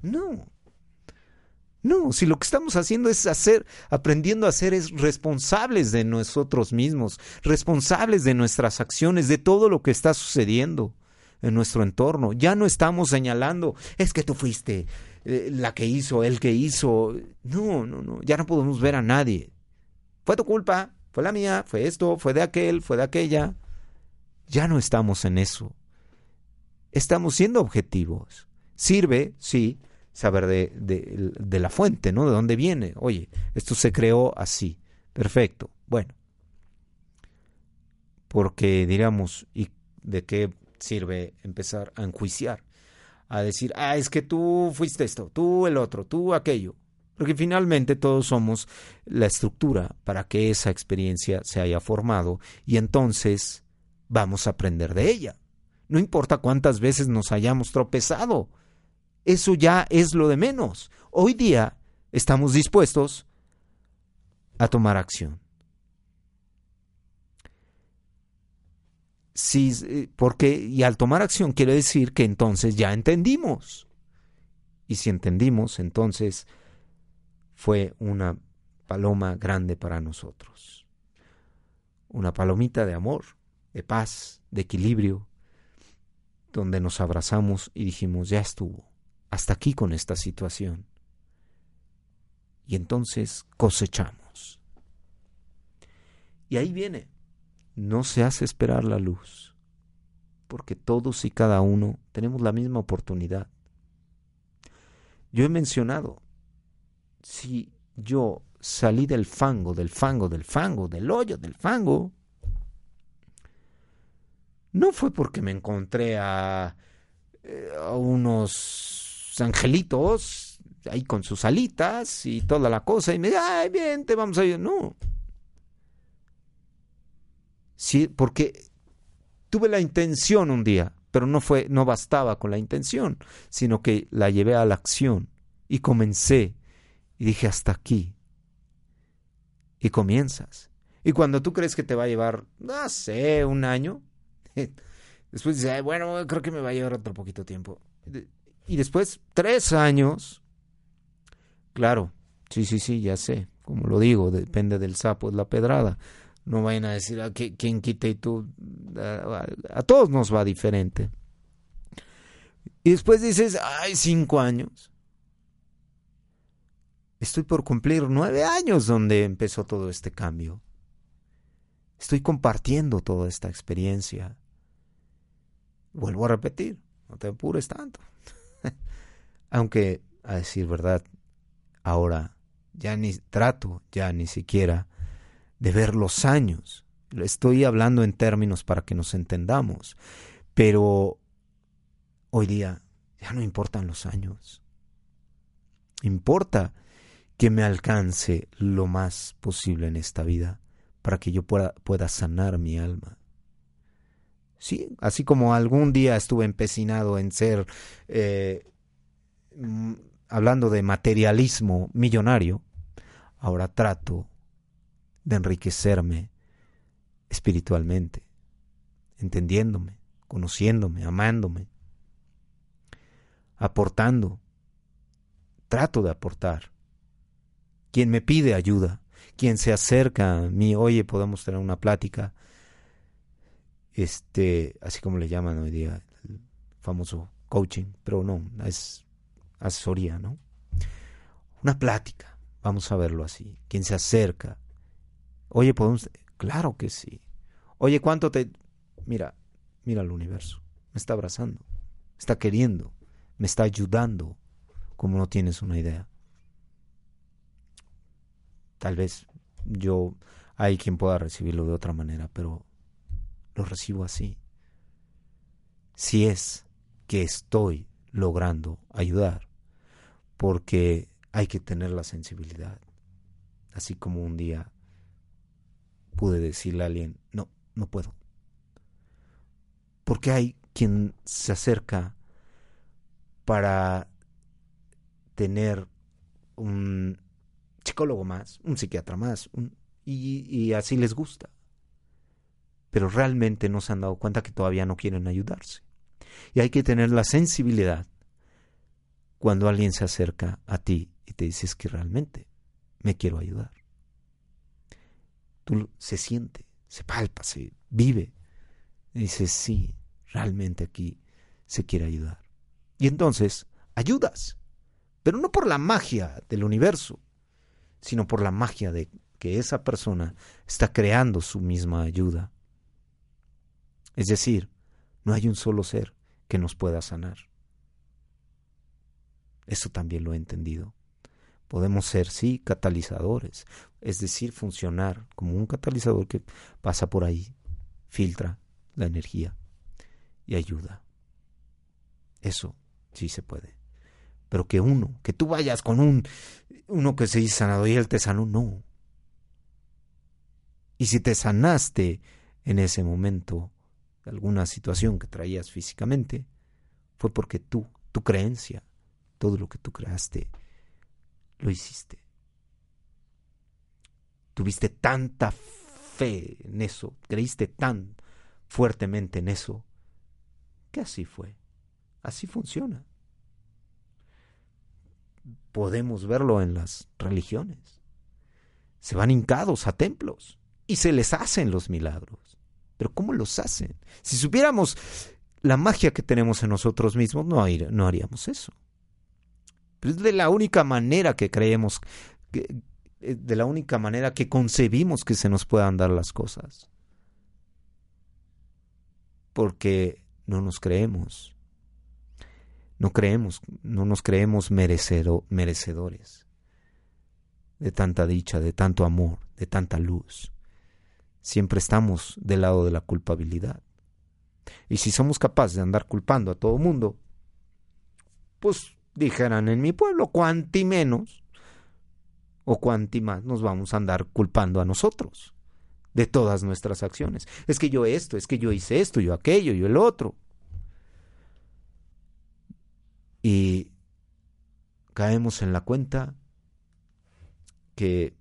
no no, si lo que estamos haciendo es hacer, aprendiendo a ser es responsables de nosotros mismos, responsables de nuestras acciones, de todo lo que está sucediendo en nuestro entorno. Ya no estamos señalando, es que tú fuiste eh, la que hizo, el que hizo. No, no, no, ya no podemos ver a nadie. Fue tu culpa, fue la mía, fue esto, fue de aquel, fue de aquella. Ya no estamos en eso. Estamos siendo objetivos. Sirve, sí, saber de, de, la fuente, ¿no? De dónde viene. Oye, esto se creó así. Perfecto. Bueno. Porque diríamos, ¿y de qué sirve empezar a enjuiciar? A decir, ah, es que tú fuiste esto, tú el otro, tú aquello. Porque finalmente todos somos la estructura para que esa experiencia se haya formado y entonces vamos a aprender de ella. No importa cuántas veces nos hayamos tropezado, eso ya es lo de menos. Hoy día estamos dispuestos a tomar acción. Sí, eh, porque, y al tomar acción quiere decir que entonces ya entendimos. Y si entendimos, entonces fue una paloma grande para nosotros. Una palomita de amor, de paz, de equilibrio, donde nos abrazamos y dijimos, ya estuvo hasta aquí con esta situación. Y entonces cosechamos. Y ahí viene, no se hace esperar la luz, porque todos y cada uno tenemos la misma oportunidad. Yo he mencionado, si yo salí del fango, del fango, del fango, del hoyo, del fango, no fue porque me encontré a, eh, a unos angelitos ahí con sus alitas y toda la cosa y me dice, ay, bien, te vamos a ir. No. Sí, porque tuve la intención un día, pero no fue, no bastaba con la intención, sino que la llevé a la acción y comencé y dije hasta aquí. Y comienzas. Y cuando tú crees que te va a llevar, no sé, un año, después dices, bueno, creo que me va a llevar otro poquito tiempo. Y después, tres años, claro, sí, sí, sí, ya sé, como lo digo, depende del sapo, es la pedrada. No vayan a decir, a ah, quién quita y tú? A, todos nos va diferente. Y después dices, ay, cinco años. Estoy por cumplir nueve años donde empezó todo este cambio. Estoy compartiendo toda esta experiencia. Vuelvo a repetir, no te apures tanto. Aunque, a decir verdad, ahora ya ni trato, ya ni siquiera de ver los años. Estoy hablando en términos para que nos entendamos, pero hoy día ya no importan los años. Importa que me alcance lo más posible en esta vida para que yo pueda, pueda sanar mi alma. Sí, así como algún día estuve empecinado en ser, eh, mm, hablando de materialismo millonario, ahora trato de enriquecerme espiritualmente, entendiéndome, conociéndome, amándome, aportando. Trato de aportar. Quien me pide ayuda, quien se acerca a mí, oye, podemos tener una plática, este, así como le llaman hoy día, el famoso coaching, pero no, es asesoría, ¿no? Una plática, vamos a verlo así, quien se acerca, oye, podemos, claro que sí, oye, ¿cuánto te, mira, mira el universo, me está abrazando, está queriendo, me está ayudando, como no tienes una idea. Tal vez yo hay quien pueda recibirlo de otra manera, pero lo recibo así. Si es que estoy logrando ayudar, porque hay que tener la sensibilidad. Así como un día pude decirle a alguien, no, no puedo. Porque hay quien se acerca para tener un psicólogo más, un psiquiatra más, y, así les gusta. Pero realmente no se han dado cuenta que todavía no quieren ayudarse. Y hay que tener la sensibilidad cuando alguien se acerca a ti y te dices que realmente me quiero ayudar. Tú se siente, se palpa, se vive. Y dices, sí, realmente aquí se quiere ayudar. Y entonces ayudas, pero no por la magia del universo, sino por la magia de que esa persona está creando su misma ayuda. Es decir, no hay un solo ser que nos pueda sanar. Eso también lo he entendido. Podemos ser, sí, catalizadores, es decir, funcionar como un catalizador que pasa por ahí, filtra la energía y ayuda. Eso sí se puede. Pero que uno, que tú vayas con un uno que se dice sanado y él te sanó, no. Y si te sanaste en ese momento de alguna situación que traías físicamente, fue porque tú, tu creencia, todo lo que tú creaste, lo hiciste. Tuviste tanta fe en eso, creíste tan fuertemente en eso, que así fue. Así funciona. Podemos verlo en las religiones. Se van hincados a templos y se les hacen los milagros. Pero ¿cómo los hacen? Si supiéramos la magia que tenemos en nosotros mismos, no, no haríamos eso. Pero es de la única manera que creemos, eh, de la única manera que concebimos que se nos puedan dar las cosas. Porque no nos creemos no creemos, no nos creemos merecedores de tanta dicha, de tanto amor, de tanta luz. Siempre estamos del lado de la culpabilidad. Y si somos capaces de andar culpando a todo mundo, pues dijeran en mi pueblo, cuanti menos o cuanti más nos vamos a andar culpando a nosotros de todas nuestras acciones. Es que yo esto, es que yo hice esto, yo aquello, yo el otro. Y caemos en la cuenta que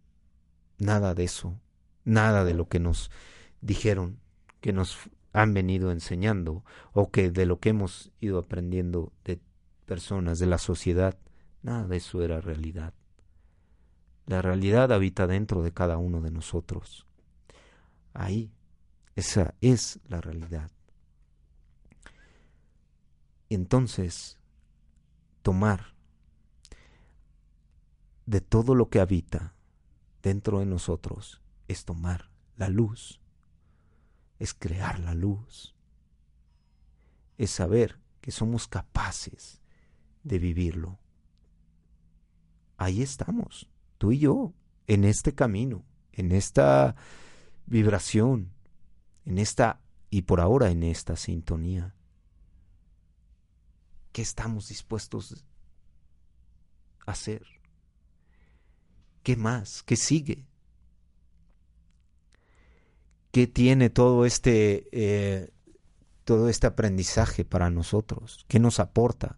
nada de eso, nada de lo que nos dijeron, que nos han venido enseñando o que de lo que hemos ido aprendiendo de personas, de la sociedad, nada de eso era realidad. La realidad habita dentro de cada uno de nosotros. Ahí, esa es la realidad. Entonces, tomar de todo lo que habita dentro de nosotros es tomar la luz, es crear la luz, es saber que somos capaces de vivirlo. Ahí estamos, tú y yo, en este camino, en esta vibración, en esta y por ahora en esta sintonía. ¿Qué estamos dispuestos a hacer? ¿Qué más? ¿Qué sigue? ¿Qué tiene todo este, eh, todo este aprendizaje para nosotros? ¿Qué nos aporta?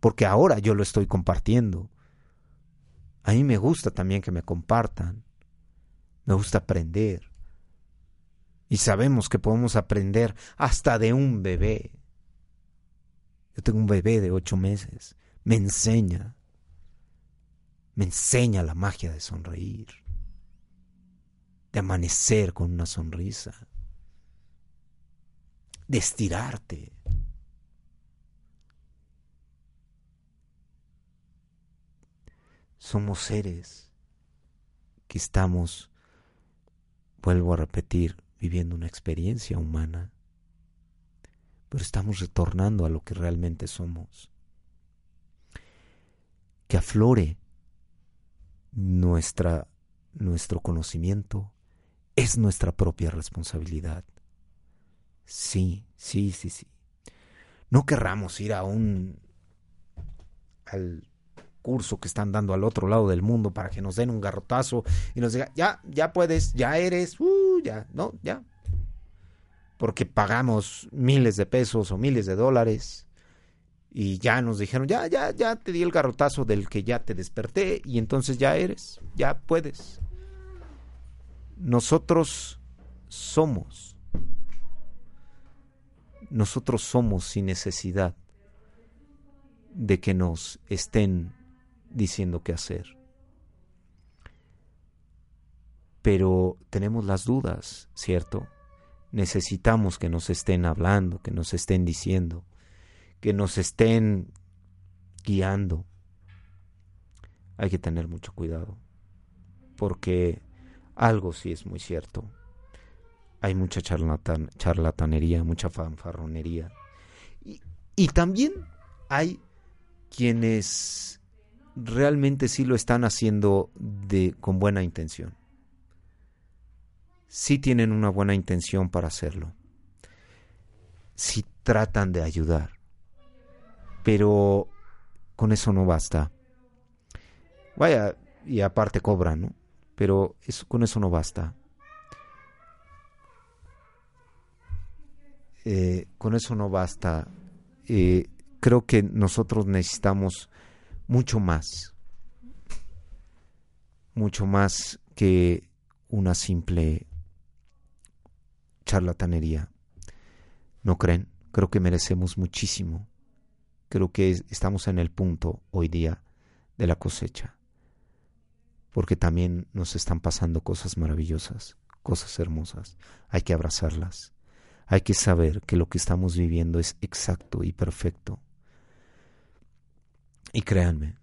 Porque ahora yo lo estoy compartiendo. A mí me gusta también que me compartan. Me gusta aprender. Y sabemos que podemos aprender hasta de un bebé. Yo tengo un bebé de ocho meses. Me enseña. Me enseña la magia de sonreír. De amanecer con una sonrisa. De estirarte. Somos seres que estamos, vuelvo a repetir, viviendo una experiencia humana, pero estamos retornando a lo que realmente somos. Que aflore nuestra, nuestro conocimiento es nuestra propia responsabilidad. Sí, sí, sí, sí. No querramos ir a un al curso que están dando al otro lado del mundo para que nos den un garrotazo y nos diga, ya, ya puedes, ya eres, uh, ya, no, ya. Porque pagamos miles de pesos o miles de dólares y ya nos dijeron, ya, ya, ya te di el garrotazo del que ya te desperté y entonces ya eres, ya puedes. Nosotros somos. Nosotros somos sin necesidad de que nos estén diciendo qué hacer. Pero tenemos las dudas, ¿cierto? Necesitamos que nos estén hablando, que nos estén diciendo, que nos estén guiando. Hay que tener mucho cuidado, porque algo sí es muy cierto. Hay mucha charlatanería, mucha fanfarronería. Y, y también hay quienes realmente sí lo están haciendo de, con buena intención. Sí tienen una buena intención para hacerlo. Sí tratan de ayudar. Pero con eso no basta. Vaya, y aparte cobran, ¿no? Pero eso, con eso no basta. Eh, con eso no basta. Eh, creo que nosotros necesitamos mucho más, mucho más que una simple charlatanería. ¿No creen? Creo que merecemos muchísimo. Creo que estamos en el punto hoy día de la cosecha. Porque también nos están pasando cosas maravillosas, cosas hermosas. Hay que abrazarlas. Hay que saber que lo que estamos viviendo es exacto y perfecto y créanme,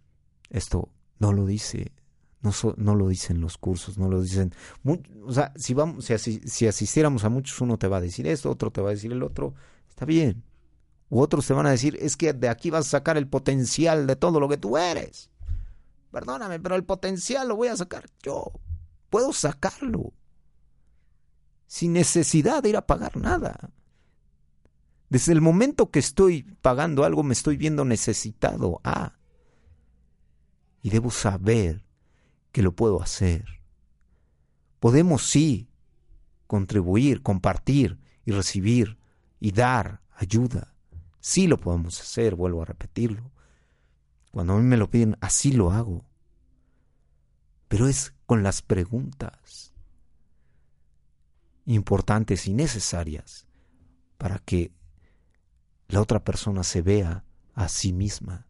esto no lo dice, no, no lo dicen los cursos, no lo dicen. o sea, si, vamos, si, si asistiéramos a muchos, uno te va a decir esto, otro te va a decir el otro, está bien. U otros te van a decir, es que de aquí vas a sacar el potencial de todo lo que tú eres. Perdóname, pero el potencial lo voy a sacar yo. Puedo sacarlo. Sin necesidad de ir a pagar nada. Desde el momento que estoy pagando algo, me estoy viendo necesitado a y debo saber que lo puedo hacer. Podemos sí contribuir, compartir y recibir y dar ayuda. Sí lo podemos hacer, vuelvo a repetirlo. Cuando a mí me lo piden, así lo hago. Pero es con las preguntas importantes y necesarias para que la otra persona se vea a sí misma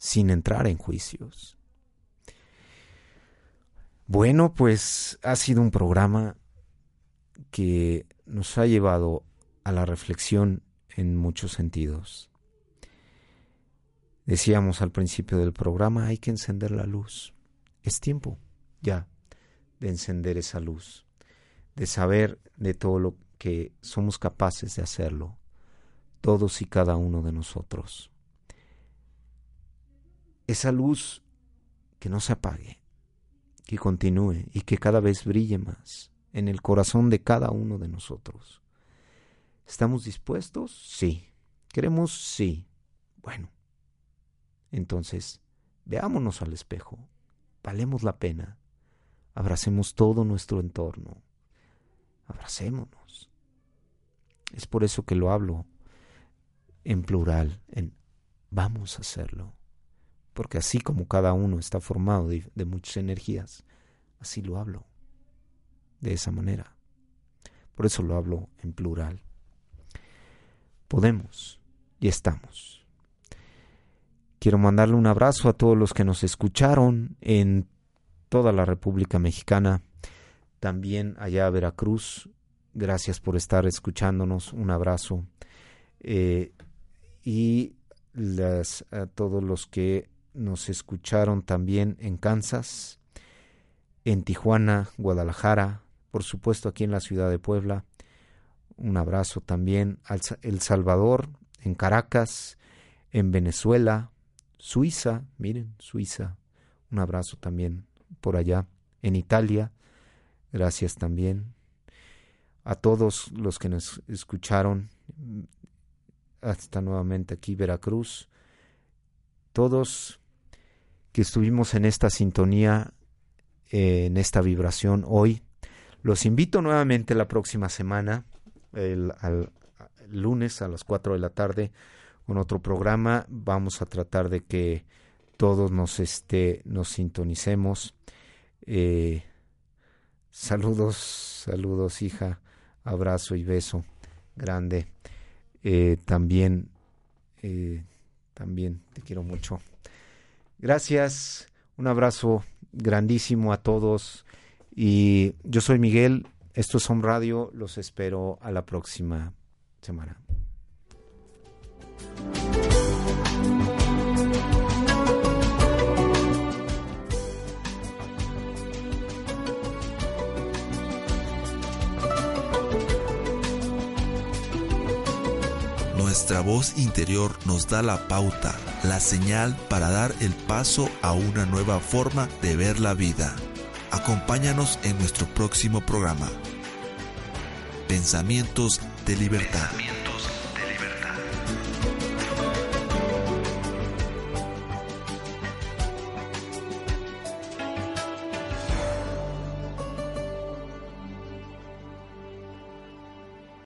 sin entrar en juicios. Bueno, pues ha sido un programa que nos ha llevado a la reflexión en muchos sentidos. Decíamos al principio del programa, hay que encender la luz. Es tiempo ya de encender esa luz, de saber de todo lo que somos capaces de hacerlo todos y cada uno de nosotros. Esa luz que no se apague, que continúe y que cada vez brille más en el corazón de cada uno de nosotros. ¿Estamos dispuestos? Sí. ¿Queremos? Sí. Bueno. Entonces, veámonos al espejo, valemos la pena, abracemos todo nuestro entorno, abracémonos. Es por eso que lo hablo en plural, en vamos a hacerlo. Porque así como cada uno está formado de, de muchas energías, así lo hablo, de esa manera. Por eso lo hablo en plural. Podemos y estamos. Quiero mandarle un abrazo a todos los que nos escucharon en toda la República Mexicana, también allá a Veracruz. Gracias por estar escuchándonos. Un abrazo. Eh, y las, a todos los que nos escucharon también en Kansas, en Tijuana, Guadalajara, por supuesto aquí en la ciudad de Puebla. Un abrazo también al El Salvador, en Caracas, en Venezuela, Suiza, miren, Suiza. Un abrazo también por allá, en Italia. Gracias también a todos los que nos escucharon hasta nuevamente aquí Veracruz. Todos que estuvimos en esta sintonía, en esta vibración hoy, los invito nuevamente la próxima semana, el, al, lunes a las 4 de la tarde, con otro programa. Vamos a tratar de que todos nos, este, nos sintonicemos. Eh, saludos, saludos, hija. Abrazo y beso grande. Eh, también, eh, también te quiero mucho. Gracias, un abrazo grandísimo a todos. Y yo soy Miguel, esto es Home Radio, los espero a la próxima semana. Nuestra voz interior nos da la pauta, la señal para dar el paso a una nueva forma de ver la vida. Acompáñanos en nuestro próximo programa. Pensamientos de libertad.